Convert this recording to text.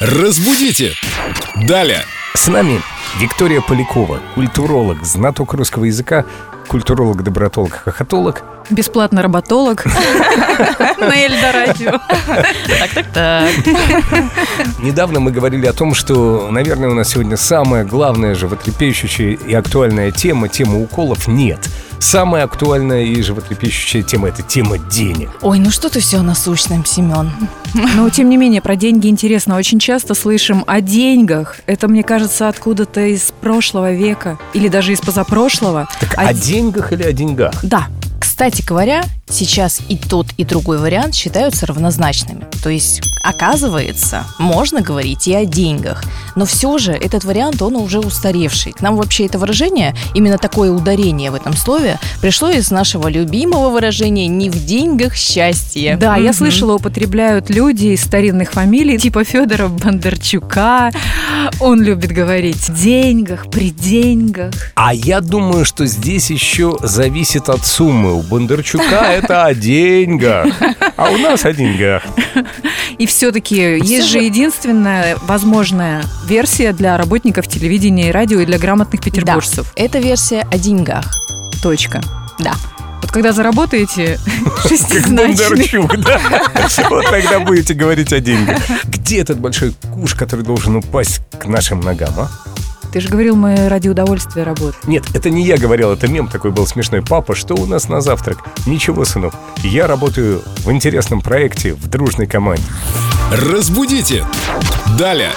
Разбудите! Далее! С нами Виктория Полякова, культуролог, знаток русского языка, культуролог, добротолог, хохотолог. Бесплатно работолог на Эльдорадио. Так, так, так. Недавно мы говорили о том, что, наверное, у нас сегодня самая главная, животрепещущая и актуальная тема, тема уколов нет. Самая актуальная и животрепещущая тема – это тема денег. Ой, ну что ты все о насущном, Семен? Но, тем не менее, про деньги интересно. Очень часто слышим о деньгах. Это, мне кажется, откуда-то из прошлого века или даже из позапрошлого. Так А о деньгах или о деньгах? Да. Кстати говоря, сейчас и тот, и другой вариант считаются равнозначными. То есть, оказывается, можно говорить и о деньгах. Но все же этот вариант, он уже устаревший. К нам вообще это выражение, именно такое ударение в этом слове, пришло из нашего любимого выражения «не в деньгах счастье». Да, я Мгм. слышала, употребляют люди из старинных фамилий, типа Федора Бондарчука. Он любит говорить деньгах, при деньгах. А я думаю, что здесь еще зависит от суммы. У Бондарчука это о деньгах, а у нас о деньгах. И все-таки есть же- единственная возможная версия для работников телевидения и радио и для грамотных петербуржцев. Это версия о деньгах. Точка. Да. Вот когда заработаете Как шестизначный, Бондарчук, да? Вот тогда будете говорить о деньгах. Где этот большой куш, который должен упасть к нашим ногам, а? Ты же говорил, мы ради удовольствия работаем. Нет, это не я говорил, это мем такой был смешной. Папа, что у нас на завтрак? Ничего, сынок. Я работаю в интересном проекте, в дружной команде. Разбудите! Далее!